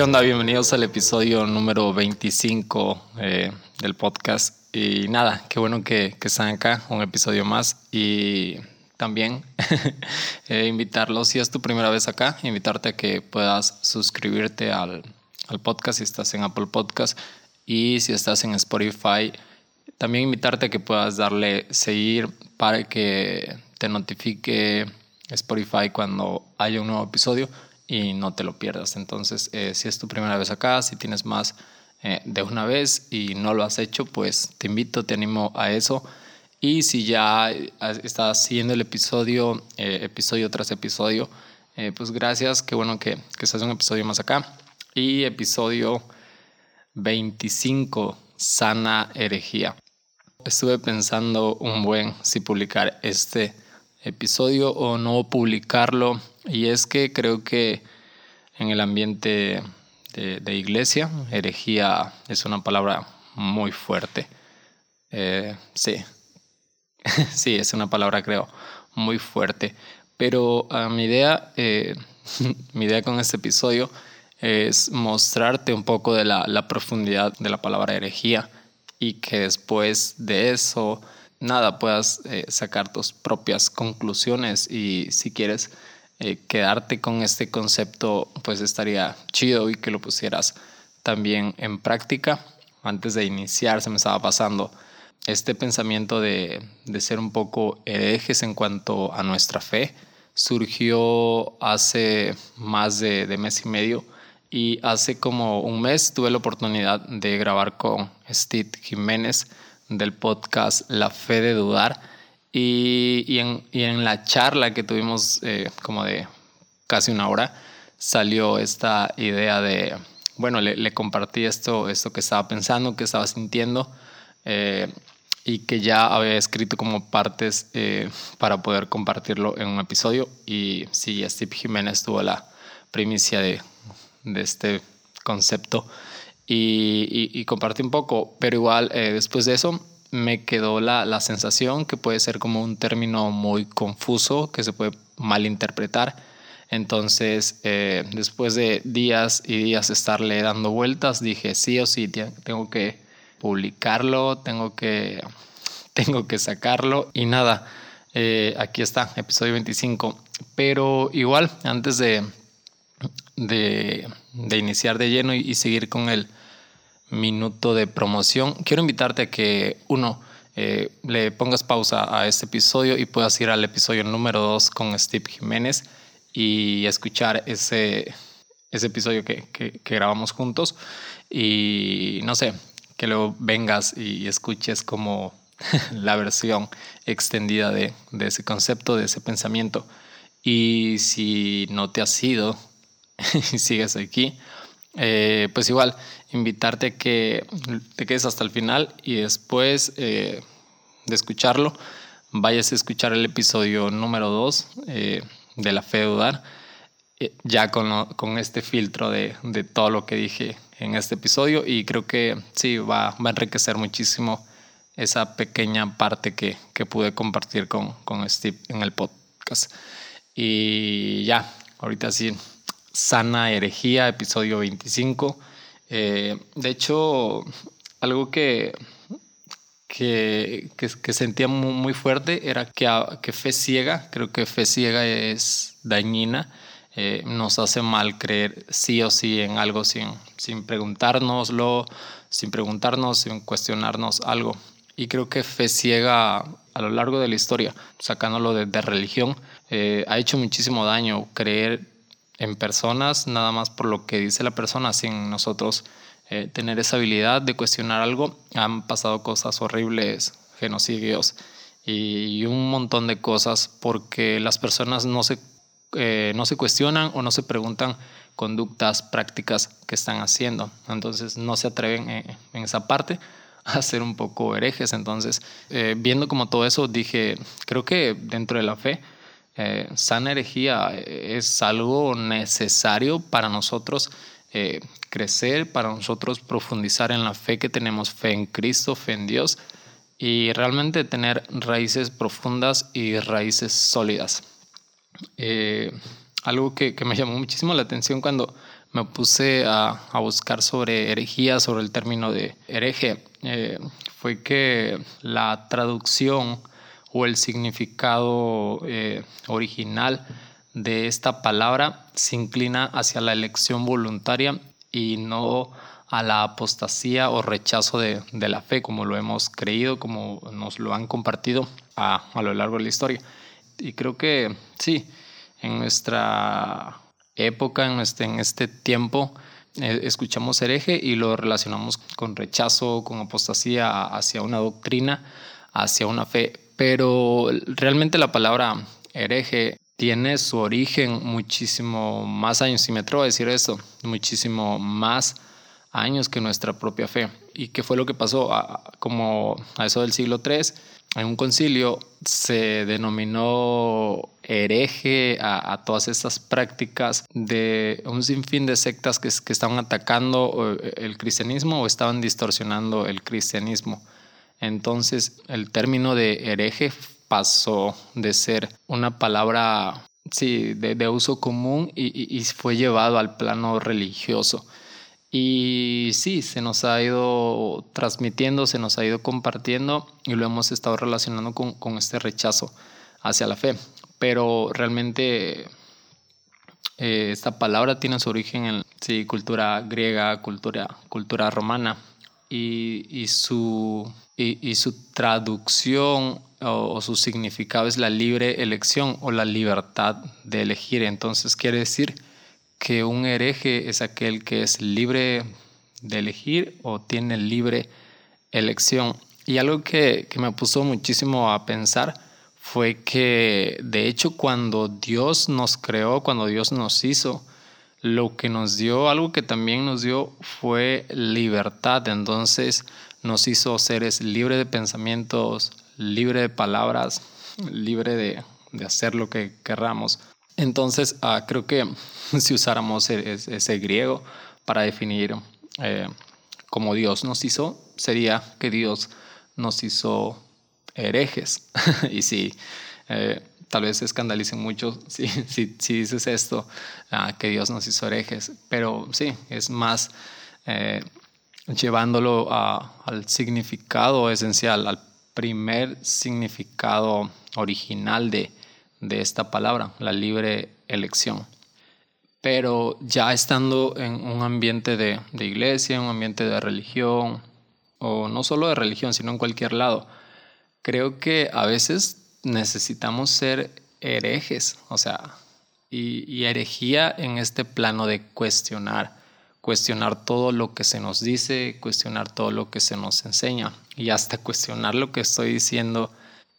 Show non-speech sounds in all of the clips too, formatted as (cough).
¿Qué onda? Bienvenidos al episodio número 25 eh, del podcast. Y nada, qué bueno que, que, están acá, un episodio más. Y también (laughs) eh, invitarlos, si es tu primera vez acá, invitarte a que puedas suscribirte al, al podcast si estás en Apple Podcast y si estás en Spotify. También invitarte a que puedas darle seguir para que te notifique Spotify cuando haya un nuevo episodio y no te lo pierdas. Entonces, eh, si es tu primera vez acá, si tienes más eh, de una vez y no lo has hecho, pues te invito, te animo a eso. Y si ya estás siguiendo el episodio, eh, episodio tras episodio, pues gracias, qué bueno que, que estás un episodio más acá. Y episodio 25, sana herejía. Estuve pensando un buen si publicar este episodio o no publicarlo. Y es que creo que en el ambiente de, iglesia, herejía es una palabra muy fuerte. Eh, sí, (laughs) sí, es una palabra creo muy fuerte. Pero ah, mi idea, eh, (laughs) mi idea con este episodio es mostrarte un poco de la, profundidad de la palabra herejía y que después de eso nada, puedas eh, sacar tus propias conclusiones y si quieres eh, quedarte con este concepto, pues estaría chido y que lo pusieras también en práctica. Antes de iniciar se me estaba pasando este pensamiento de, de ser un poco herejes en cuanto a nuestra fe. Surgió hace más de, de mes y medio y hace como un mes tuve la oportunidad de grabar con Steve Jiménez del podcast La Fe de Dudar. Y, y, en, y en, la charla que tuvimos eh, como de casi una hora, salió esta idea de, bueno, le, le, compartí esto, esto que estaba pensando, que estaba sintiendo, eh, y que ya había escrito como partes eh, para poder compartirlo en un episodio. Y sí, Steve Jiménez tuvo la primicia de, de este concepto y, compartí un poco, pero igual eh, después de eso me quedó la, la, sensación que puede ser como un término muy confuso, que se puede malinterpretar. Entonces, eh, después de días y días estarle dando vueltas, dije sí o sí, tengo que publicarlo, tengo que, (laughs) tengo que sacarlo y nada, eh, aquí está, episodio 25. Pero igual, antes de, de, de iniciar de lleno y, y seguir con el minuto de promoción, quiero invitarte a que uno eh, le pongas pausa a este episodio y puedas ir al episodio número 2 con Steve Jiménez y escuchar ese, ese episodio que, que, grabamos juntos y no sé, que luego vengas y escuches como (laughs) la versión extendida de, de ese concepto, de ese pensamiento. Y si no te has ido (laughs) y sigues aquí, eh, pues igual, invitarte a que te quedes hasta el final y después eh, de escucharlo, vayas a escuchar el episodio número 2 eh, de La Fe de Dudar, ya con, con, este filtro de, de, todo lo que dije en este episodio y creo que sí, va, va a enriquecer muchísimo esa pequeña parte que, que pude compartir con, con Steve en el podcast. Y ya, ahorita sí, Sana Herejía, episodio 25. Eh, de hecho, algo que, que, que, sentía muy, fuerte era que, que, fe ciega, creo que fe ciega es dañina, eh, nos hace mal creer sí o sí en algo sin, sin preguntárnoslo, sin preguntarnos, sin cuestionarnos algo. Y creo que fe ciega a lo largo de la historia, sacándolo de, de religión, eh, ha hecho muchísimo daño creer en personas, nada más por lo que dice la persona, sin nosotros eh, tener esa habilidad de cuestionar algo. Han pasado cosas horribles, genocidios y un montón de cosas porque las personas no se, eh, no se cuestionan o no se preguntan conductas, prácticas que están haciendo. Entonces no se atreven en, esa parte a ser un poco herejes. Entonces, eh, viendo como todo eso, dije, creo que dentro de la fe, eh, sana herejía eh, es algo necesario para nosotros eh, crecer, para nosotros profundizar en la fe que tenemos, fe en Cristo, fe en Dios y realmente tener raíces profundas y raíces sólidas. algo que, me llamó muchísimo la atención cuando, me puse a, buscar sobre herejía, sobre el término de hereje, eh, fue que la traducción o el significado eh, original de esta palabra se inclina hacia la elección voluntaria y no a la apostasía o rechazo de, la fe, como lo hemos creído, como nos lo han compartido a, lo largo de la historia. Y creo que sí, en nuestra época, en este, en este tiempo, eh, escuchamos hereje y lo relacionamos con rechazo, con apostasía hacia una doctrina, hacia una fe. Pero realmente la palabra hereje tiene su origen muchísimo más años, si me atrevo a decir eso, muchísimo más años que nuestra propia fe. ¿Y qué fue lo que pasó? como a eso del siglo III, en un concilio se denominó hereje a, todas estas prácticas de un sinfín de sectas que, que estaban atacando el cristianismo o estaban distorsionando el cristianismo. Entonces el término de hereje pasó de ser una palabra sí, de, uso común y, y, fue llevado al plano religioso. Y sí, se nos ha ido transmitiendo, se nos ha ido compartiendo y lo hemos estado relacionando con, con este rechazo hacia la fe. Pero realmente eh, esta palabra tiene su origen en sí, cultura griega, cultura, cultura romana y, su, y, su traducción o, o, su significado es la libre elección o la libertad de elegir. Entonces quiere decir que un hereje es aquel que es libre de elegir o tiene libre elección. Y algo que, me puso muchísimo a pensar fue que de hecho cuando Dios nos creó, cuando Dios nos hizo, lo que nos dio, algo que también nos dio fue libertad. Entonces nos hizo seres libres de pensamientos, libre de palabras, libre de, de hacer lo que querramos. Entonces, ah, creo que (laughs) si usáramos e-, ese, griego para definir eh, cómo Dios nos hizo, sería que Dios nos hizo herejes. (laughs) y si eh, tal vez se escandalicen mucho (laughs) si, si, dices esto, ah, que Dios nos hizo herejes, pero sí, es más eh, llevándolo al significado esencial, al primer significado original de de esta palabra, la libre elección. Pero ya estando en un ambiente de, de iglesia, un ambiente de religión, o no solo de religión, sino en cualquier lado, creo que a veces necesitamos ser herejes, o sea, y, herejía en este plano de cuestionar, cuestionar todo lo que se nos dice, cuestionar todo lo que se nos enseña y hasta cuestionar lo que estoy diciendo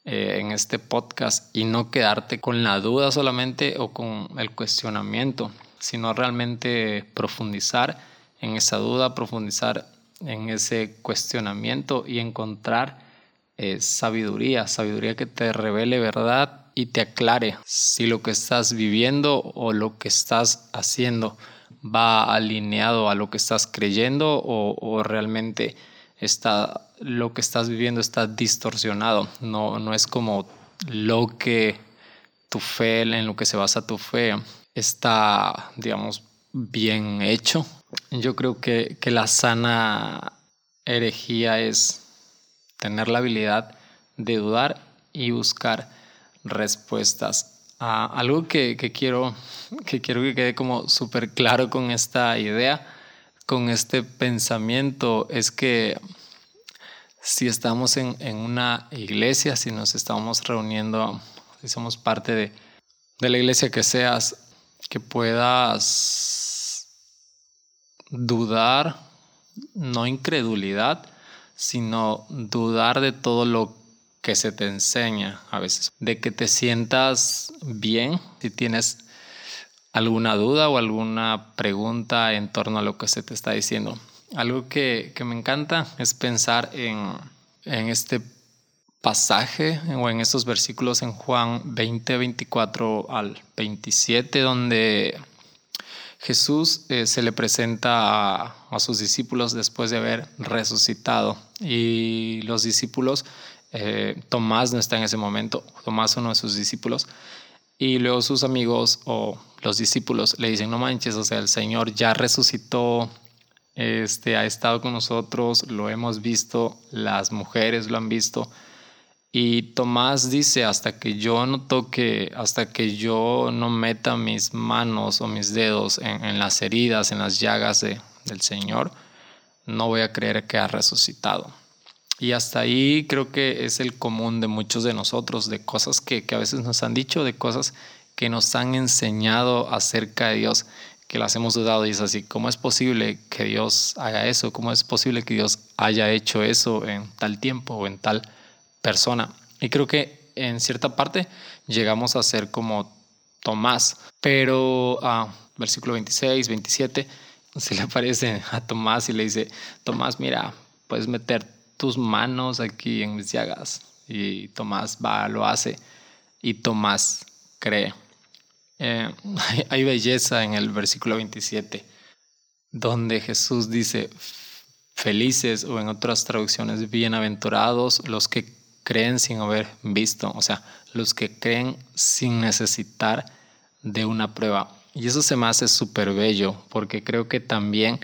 eh, en este podcast y no quedarte con la duda solamente o con el cuestionamiento, sino realmente profundizar en esa duda, profundizar en ese cuestionamiento y encontrar eh, sabiduría, sabiduría que te revele verdad y te aclare si lo que estás viviendo o lo que estás haciendo va alineado a lo que estás creyendo o, o realmente está, lo que estás viviendo está distorsionado, no, no es como lo que tu fe, en lo que se basa tu fe, está, digamos, bien hecho. Yo creo que, que la sana herejía es tener la habilidad de dudar y buscar respuestas. a algo que, quiero, que quiero que quede como súper claro con esta idea con este pensamiento es que si estamos en, una iglesia, si nos estamos reuniendo, si somos parte de la iglesia que seas, que puedas dudar, no incredulidad, sino dudar de todo lo que se te enseña a veces, de que te sientas bien si tienes alguna duda o alguna pregunta en torno a lo que se te está diciendo. Algo que, me encanta es pensar en, este pasaje o en estos versículos en Juan 20, 24 al 27, donde Jesús eh, se le presenta a, sus discípulos después de haber resucitado y los discípulos, eh, Tomás no está en ese momento, Tomás uno de sus discípulos, Y luego sus amigos o los discípulos le dicen, no manches, o sea, el Señor ya resucitó, este, ha estado con nosotros, lo hemos visto, las mujeres lo han visto. Y Tomás dice, hasta que yo no toque, hasta que yo no meta mis manos o mis dedos en, las heridas, en las llagas del Señor, no voy a creer que ha resucitado. Y hasta ahí creo que es el común de muchos de nosotros, de cosas que, que a veces nos han dicho, de cosas que nos han enseñado acerca de Dios, que las hemos dudado y es así, ¿cómo es posible que Dios haga eso? ¿Cómo es posible que Dios haya hecho eso en tal tiempo o en tal persona? Y creo que en cierta parte llegamos a ser como Tomás, pero ah, versículo 26, 27, (laughs) se le aparece a Tomás y le dice, Tomás, mira, puedes meter tus manos aquí en mis llagas. Y Tomás va, lo hace y Tomás cree. Eh, (laughs) hay belleza en el versículo 27, donde Jesús dice, felices o en otras traducciones, bienaventurados los que creen sin haber visto, o sea, los que creen sin necesitar de una prueba. Y eso se me hace súper bello, porque creo que también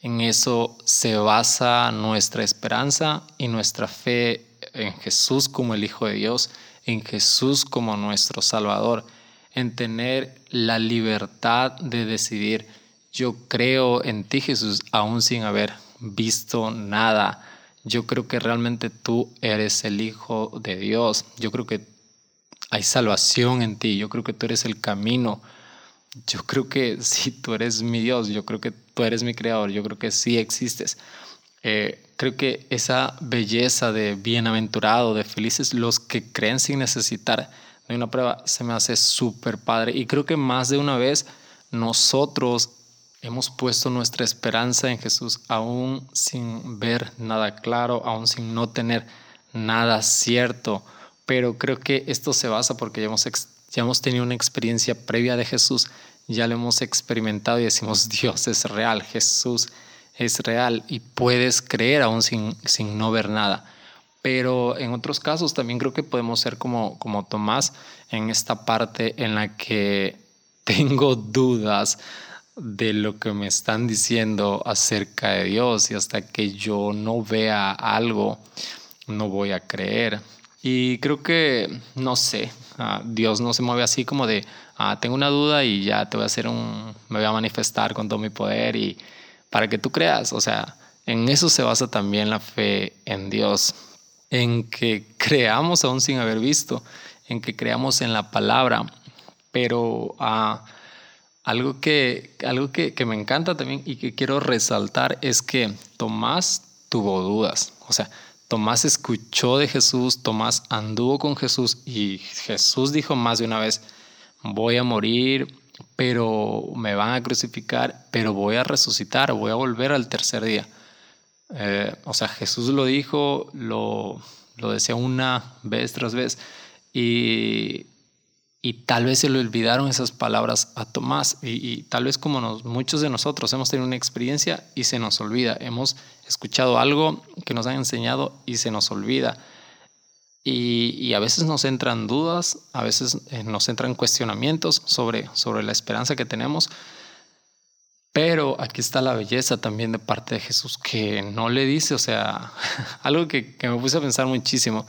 en eso se basa nuestra esperanza y nuestra fe en Jesús como el Hijo de Dios, en Jesús como nuestro Salvador en tener la libertad de decidir, yo creo en ti Jesús, aún sin haber visto nada. Yo creo que realmente tú eres el Hijo de Dios. Yo creo que hay salvación en ti. Yo creo que tú eres el camino. Yo creo que (laughs) sí, tú eres mi Dios. Yo creo que tú eres mi creador. Yo creo que sí existes. Eh, creo que esa belleza de bienaventurado, de felices, los que creen sin necesitar, de una prueba, se me hace súper padre. Y creo que más de una vez nosotros hemos puesto nuestra esperanza en Jesús, aún sin ver nada claro, aún sin no tener nada cierto. Pero creo que esto se basa porque ya hemos, ya hemos tenido una experiencia previa de Jesús, ya lo hemos experimentado y decimos, (laughs) Dios es real, Jesús es real y puedes creer aún sin, sin no ver nada. Pero en otros casos también creo que podemos ser como, como Tomás en esta parte en la que (laughs) tengo dudas de lo que me están diciendo acerca de Dios y hasta que yo no vea algo, no voy a creer. Y creo que, no sé, ah, Dios no se mueve así como de, ah, tengo una duda y ya te voy a hacer un, me voy a manifestar con todo mi poder y para que tú creas. O sea, en eso se basa también la fe en Dios en que creamos aún sin haber visto, en que creamos en la palabra, pero ah, algo, que, algo que, que me encanta también y que quiero resaltar es que Tomás tuvo dudas, o sea, Tomás escuchó de Jesús, Tomás anduvo con Jesús y Jesús dijo más de una vez, voy a morir, pero me van a crucificar, pero voy a resucitar, voy a volver al tercer día. Eh, o sea, Jesús lo dijo, lo, lo decía una vez tras vez y, y, tal vez se le olvidaron esas palabras a Tomás. Y, tal vez como muchos de nosotros hemos tenido una experiencia y se nos olvida, hemos escuchado algo que nos han enseñado y se nos olvida. Y, a veces nos entran dudas, a veces eh, nos entran cuestionamientos sobre, sobre la esperanza que tenemos, pero aquí está la belleza también de parte de Jesús que no le dice, o sea, (laughs) algo que, me puse a pensar muchísimo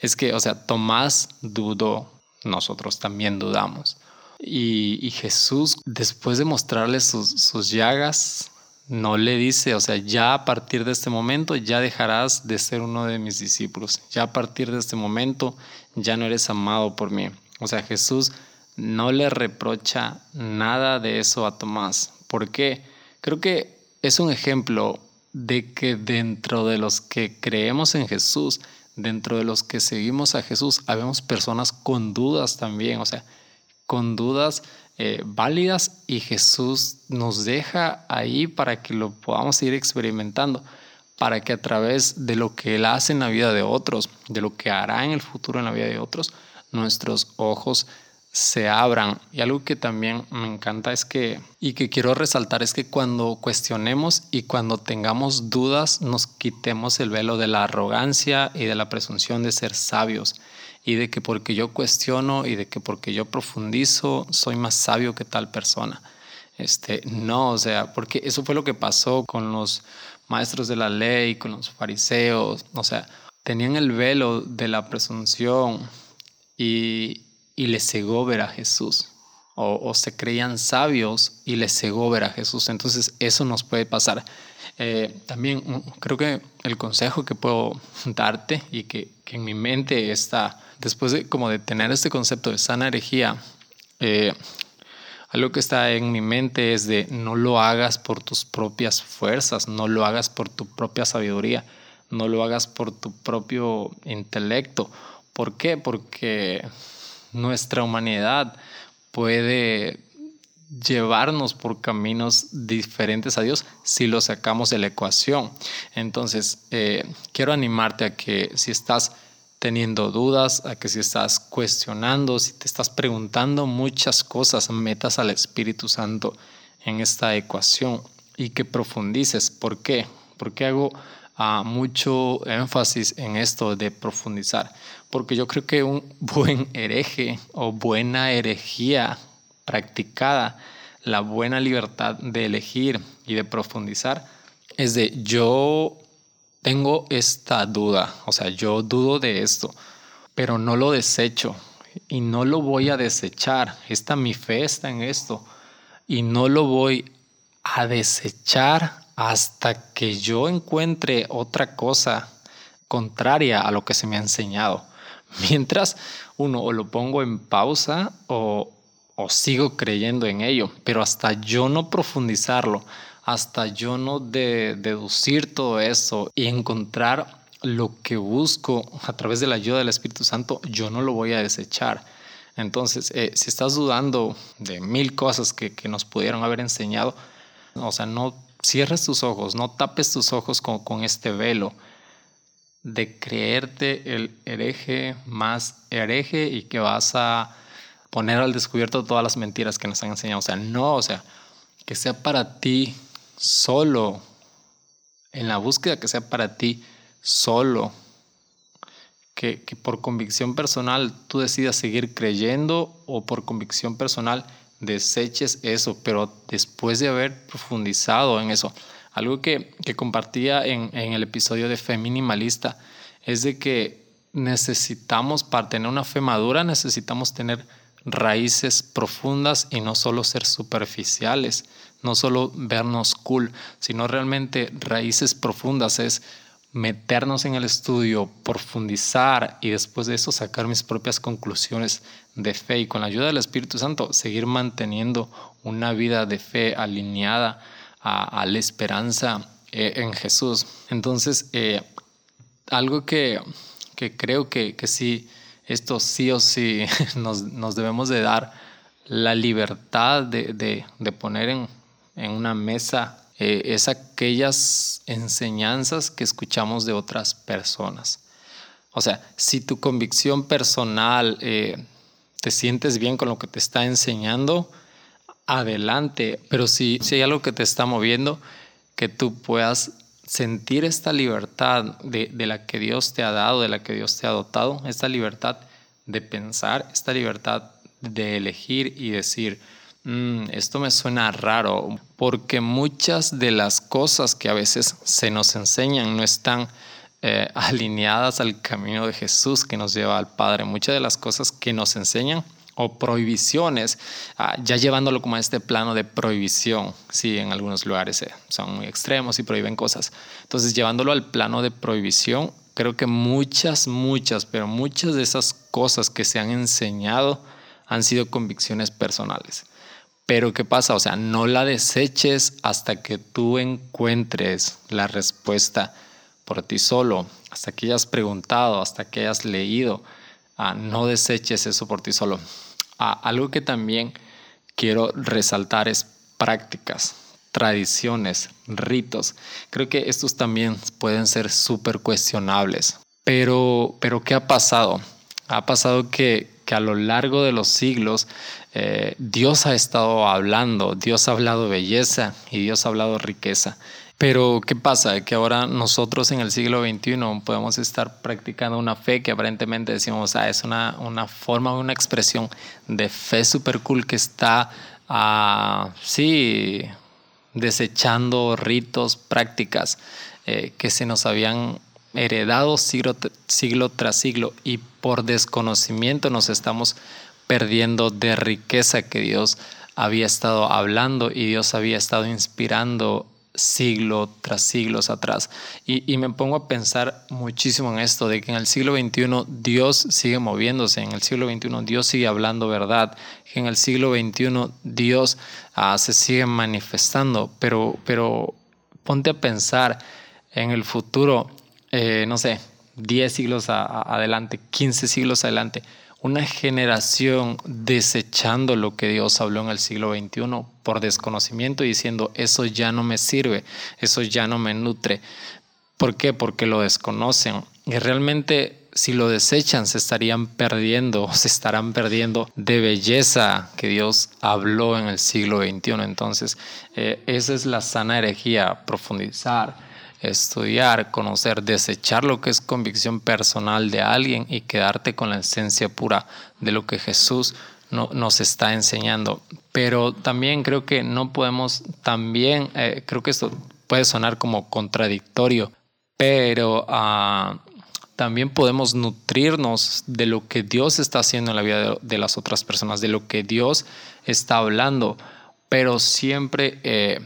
es que, o sea, Tomás dudó, nosotros también dudamos. Y, Jesús, después de mostrarle sus, sus llagas, no le dice, o sea, ya a partir de este momento ya dejarás de ser uno de mis discípulos, ya a partir de este momento ya no eres amado por mí. O sea, Jesús no le reprocha nada de eso a Tomás, ¿Por qué? Creo que es un ejemplo de que dentro de los que creemos en Jesús, dentro de los que seguimos a Jesús, habemos personas con dudas también, o sea, con dudas eh, válidas y Jesús nos deja ahí para que lo podamos ir experimentando, para que a través de lo que Él hace en la vida de otros, de lo que hará en el futuro en la vida de otros, nuestros ojos se abran. Y algo que también me encanta es que, y que quiero resaltar, es que cuando cuestionemos y cuando tengamos dudas, nos quitemos el velo de la arrogancia y de la presunción de ser sabios. Y de que porque yo cuestiono y de que porque yo profundizo, soy más sabio que tal persona. Este, no, o sea, porque eso fue lo que pasó con los maestros de la ley, con los fariseos, o sea, tenían el velo de la presunción y, y les cegó ver a Jesús. O, se creían sabios y les cegó ver a Jesús. Entonces eso nos puede pasar. Eh, también mm, creo que el consejo que puedo (laughs) darte y que, en mi mente está, después de como de tener este concepto de sana herejía, eh, algo que está en mi mente es de no lo hagas por tus propias fuerzas, no lo hagas por tu propia sabiduría, no lo hagas por tu propio intelecto. ¿Por qué? Porque nuestra humanidad puede llevarnos por caminos diferentes a Dios si lo sacamos de la ecuación. Entonces, eh, quiero animarte a que si estás teniendo dudas, a que si estás cuestionando, si te estás preguntando muchas cosas, metas al Espíritu Santo en esta ecuación y que profundices. ¿Por qué? Porque hago ah, mucho énfasis en esto de profundizar porque yo creo que un (laughs) buen hereje o buena herejía practicada, la buena libertad de elegir y de profundizar, es de yo tengo esta duda, o sea, yo dudo de esto, pero no lo desecho y no lo voy a desechar. Esta mi fe está en esto y no lo voy a desechar hasta que yo encuentre otra cosa contraria a lo que se me ha enseñado. (laughs) Mientras uno o lo pongo en pausa o, sigo creyendo en ello, pero hasta yo no profundizarlo, hasta yo no deducir todo eso y encontrar lo que busco a través de la ayuda del Espíritu Santo, yo no lo voy a desechar. Entonces, eh, si estás dudando de mil cosas que, nos pudieron haber enseñado, o sea, no cierres tus ojos, no tapes tus ojos con este velo de creerte el hereje más hereje y que vas a poner al descubierto todas las mentiras que nos han enseñado. O sea, no, o sea, que sea para ti solo, en la búsqueda que sea para ti solo, que, que por convicción personal tú decidas seguir creyendo o por convicción personal deseches eso, pero después de haber profundizado en eso. Algo que, compartía en, el episodio de Fe Minimalista es de que necesitamos, para tener una fe madura, necesitamos tener raíces profundas y no solo ser superficiales, no solo vernos cool, sino realmente raíces profundas. Es meternos en el estudio, profundizar y después de eso sacar mis propias conclusiones de fe y con la ayuda del Espíritu Santo seguir manteniendo una vida de fe alineada a, la esperanza eh, en Jesús. Entonces, eh, algo que, creo que, sí, esto sí o sí (laughs) nos, debemos de dar la libertad de, poner en, una mesa eh, es aquellas enseñanzas que escuchamos de otras personas. O sea, si tu convicción personal te sientes bien con lo que te está enseñando, adelante, pero si, si hay algo que te está moviendo, que tú puedas sentir esta libertad de, la que Dios te ha dado, de la que Dios te ha dotado, esta libertad de pensar, esta libertad de elegir y decir, mm, esto me suena raro, porque muchas de las cosas que a veces se nos enseñan no están eh, (laughs) alineadas al camino de Jesús que nos lleva al Padre. Muchas de las cosas que nos enseñan o prohibiciones, ah, ya llevándolo como a este plano de prohibición, sí, en algunos lugares eh, son muy extremos y prohíben cosas. Entonces, llevándolo al plano de prohibición, creo que muchas, muchas, pero muchas de esas cosas que se han enseñado han sido convicciones personales. Pero ¿qué pasa? O sea, no la deseches hasta que tú encuentres la respuesta por ti solo, hasta que hayas preguntado, hasta que hayas leído. Ah, no deseches eso por ti solo. Ah, algo que también quiero resaltar es prácticas, tradiciones, ritos. Creo que estos también pueden ser súper cuestionables. Pero, pero ¿qué ha pasado? Ha pasado que, que a lo largo de los siglos eh, Dios ha estado hablando, Dios ha hablado belleza y Dios ha hablado riqueza. Pero ¿qué pasa? Que ahora nosotros en el siglo XXI podemos estar practicando una fe que aparentemente decimos, ah, es una, una forma, una expresión de fe super cool que está, ah, sí, desechando ritos, prácticas eh, que se nos habían heredado siglo, siglo tras siglo y por desconocimiento nos estamos perdiendo de riqueza que Dios había estado hablando y Dios había estado inspirando siglo tras siglos atrás. Y, me pongo a pensar muchísimo en esto, de que en el siglo XXI Dios sigue moviéndose, en el siglo XXI Dios sigue hablando verdad, en el siglo XXI Dios ah, se sigue manifestando, pero, pero ponte a pensar en el futuro, eh, no sé, 10 siglos adelante, 15 siglos adelante una generación desechando lo que Dios habló en el siglo XXI por desconocimiento y diciendo, eso ya no me sirve, eso ya no me nutre. ¿Por qué? Porque lo desconocen. Y realmente si lo desechan se estarían perdiendo, (laughs) se estarán perdiendo de belleza que Dios habló en el siglo XXI. Entonces, eh, esa es la sana herejía, profundizar estudiar, conocer, desechar lo que es convicción personal de alguien y quedarte con la esencia pura de lo que Jesús no, nos está enseñando. Pero también creo que no podemos, también eh, creo que esto puede sonar como contradictorio, pero ah, también podemos nutrirnos de lo que Dios está haciendo en la vida de, las otras personas, de lo que Dios está hablando, pero siempre... Eh,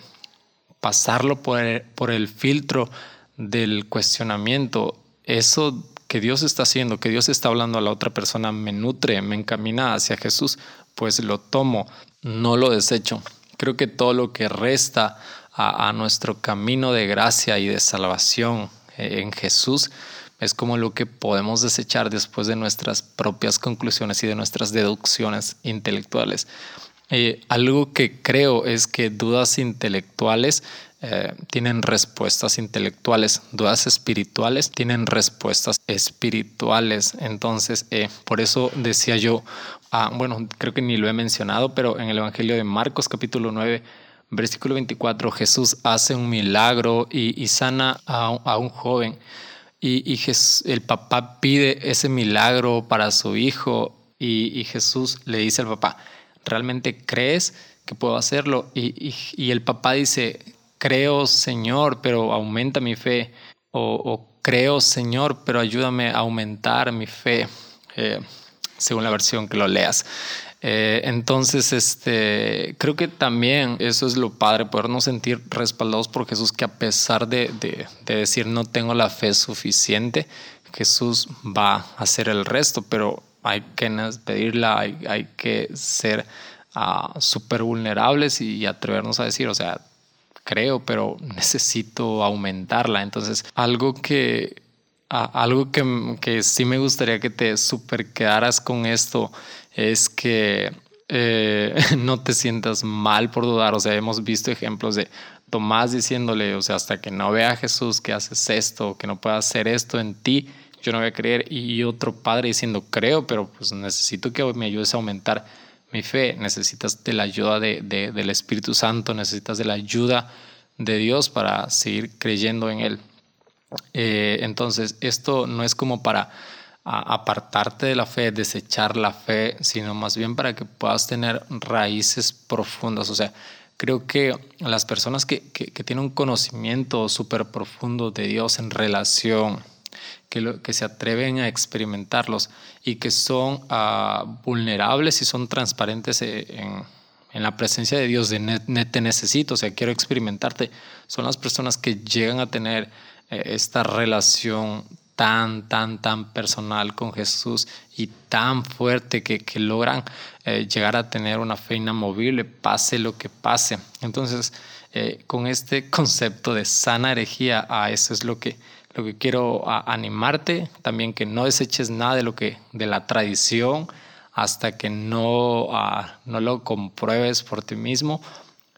pasarlo por el, por el filtro del cuestionamiento, eso que Dios está haciendo, que Dios está hablando a la otra persona, me nutre, me encamina hacia Jesús, pues lo tomo, no lo desecho. Creo que todo lo que resta a, nuestro camino de gracia y de salvación eh, en Jesús es como lo que podemos desechar después de nuestras propias conclusiones y de nuestras deducciones intelectuales. Eh, algo que creo es que dudas intelectuales eh, tienen respuestas intelectuales, dudas espirituales tienen respuestas espirituales. Entonces, eh, por eso decía yo, ah, bueno, creo que ni lo he mencionado, pero en el Evangelio de Marcos capítulo 9, versículo 24, Jesús hace un milagro y, sana a, un joven. Y, el papá pide ese milagro para su hijo y Jesús le dice al papá, ¿realmente crees que puedo hacerlo? Y, el papá dice, creo Señor, pero aumenta mi fe. O, creo Señor, pero ayúdame a aumentar mi fe, eh, según la versión que lo leas. Eh, entonces, este, creo que también eso es lo padre, podernos sentir respaldados por Jesús, que a pesar de, de decir no tengo la fe suficiente, Jesús va a hacer el resto, pero hay que pedirla, hay, que ser uh, súper vulnerables y, atrevernos a decir, o sea, creo, pero (laughs) necesito aumentarla. Entonces, algo que, algo que, que, sí me gustaría que te super quedaras con esto es que eh, (laughs) no te sientas mal por dudar. O sea, hemos visto ejemplos de Tomás diciéndole, o sea, hasta que no vea a Jesús que haces esto, que no pueda hacer esto en ti, no voy a creer. Y otro padre diciendo, creo, pero pues necesito que me ayudes a aumentar mi fe. Necesitas de la ayuda de, del Espíritu Santo, necesitas de la ayuda de Dios para seguir creyendo en Él. Eh, entonces, esto no es como para apartarte de la fe, desechar la fe, sino más bien para que puedas tener raíces profundas. O sea, creo que las personas que, que, que tienen un conocimiento súper profundo de Dios en relación que, que se atreven a experimentarlos y que son ah, vulnerables y son transparentes eh, en, en, la presencia de Dios, de te necesito, o sea, quiero experimentarte, son las personas que llegan a tener eh, esta relación tan, tan, tan personal con Jesús y tan fuerte que, que logran eh, llegar a tener una fe inamovible, pase lo que pase. Entonces, con este concepto de sana herejía, a eso es lo que lo que quiero animarte también que no deseches nada de lo que de la tradición hasta que no, no lo compruebes por ti mismo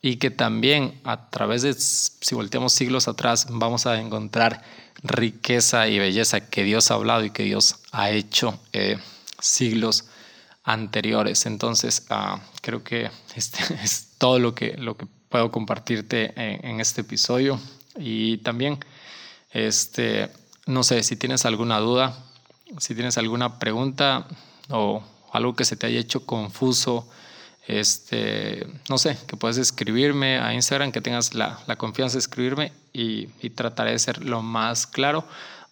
y que también a través de, si volteamos siglos atrás, vamos a encontrar riqueza y belleza que Dios ha hablado y que Dios ha hecho eh, siglos anteriores. Entonces, ah, creo que (laughs) este es todo lo que, lo que puedo compartirte en, este episodio. Y también, este, no sé, si tienes alguna duda, si tienes alguna pregunta o algo que se te haya hecho confuso, este, no sé, que puedes escribirme a Instagram, que tengas la, confianza de escribirme y, trataré de ser lo más claro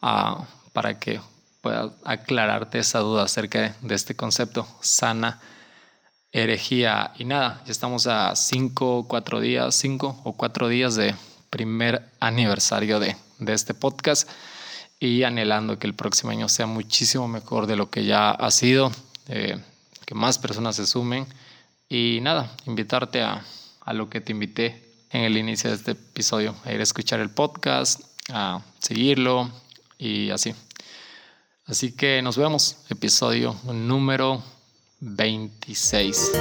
ah, para que pueda aclararte esa duda acerca de, este concepto, sana herejía. Y nada, ya estamos a cinco, cuatro días, cinco o cuatro días de primer aniversario de, este podcast y anhelando que el próximo año sea muchísimo mejor de lo que ya ha sido, eh, que más personas se sumen y nada, invitarte a, a lo que te invité en el inicio de este episodio, a ir a escuchar el podcast, a seguirlo y así. Así que nos vemos, episodio número 26.